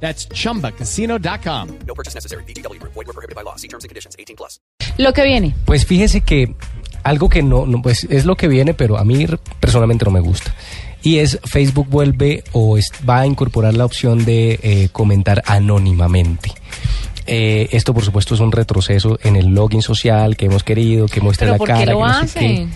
That's chumbacasino.com. No purchase necessary. BGW. Void were prohibited by law. See terms and conditions. 18 plus. Lo que viene. Pues fíjese que algo que no, no, pues es lo que viene, pero a mí personalmente no me gusta. Y es Facebook vuelve o es- va a incorporar la opción de eh, comentar anónimamente. Eh, esto, por supuesto, es un retroceso en el login social que hemos querido, que muestre ¿Pero la por qué lo que no sé qué.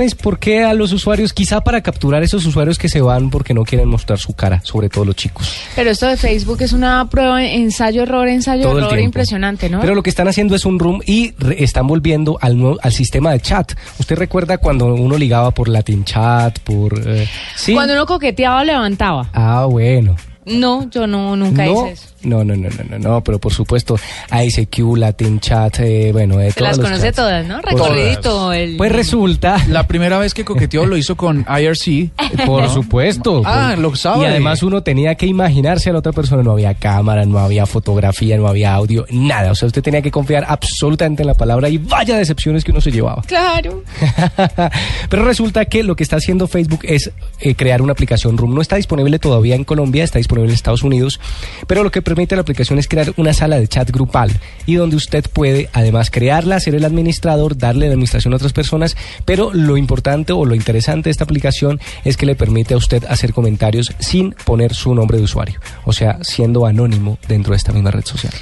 Pues porque a los usuarios, quizá para capturar esos usuarios que se van porque no quieren mostrar su cara, sobre todo los chicos. Pero esto de Facebook es una prueba, ensayo, error, ensayo, todo error impresionante, ¿no? Pero lo que están haciendo es un room y re- están volviendo al, nuevo- al sistema de chat. ¿Usted recuerda cuando uno ligaba por Latin Chat, por... eh, sí? Cuando uno coqueteaba levantaba. Ah, bueno. No, yo no, nunca no, hice eso. no, no, no, no, no, no, pero por supuesto, ICQ, Latin Chat, eh, bueno, de Se todos las los conoce chats. todas, ¿no? Todas. Recorridito. El... Pues resulta, La primera vez que coqueteó lo hizo con IRC. por supuesto. Ah, lo sabe. Y además uno tenía que imaginarse a la otra persona, no había cámara, no había fotografía, no había audio, nada. O sea, usted tenía que confiar absolutamente en la palabra y vaya decepciones que uno se llevaba. Claro. Pero resulta que lo que está haciendo Facebook es eh, crear una aplicación Room. No está disponible todavía en Colombia, está disponible en Estados Unidos, pero lo que permite la aplicación es crear una sala de chat grupal y donde usted puede además crearla, ser el administrador, darle la administración a otras personas, pero lo importante o lo interesante de esta aplicación es que le permite a usted hacer comentarios sin poner su nombre de usuario, o sea, siendo anónimo dentro de esta misma red social.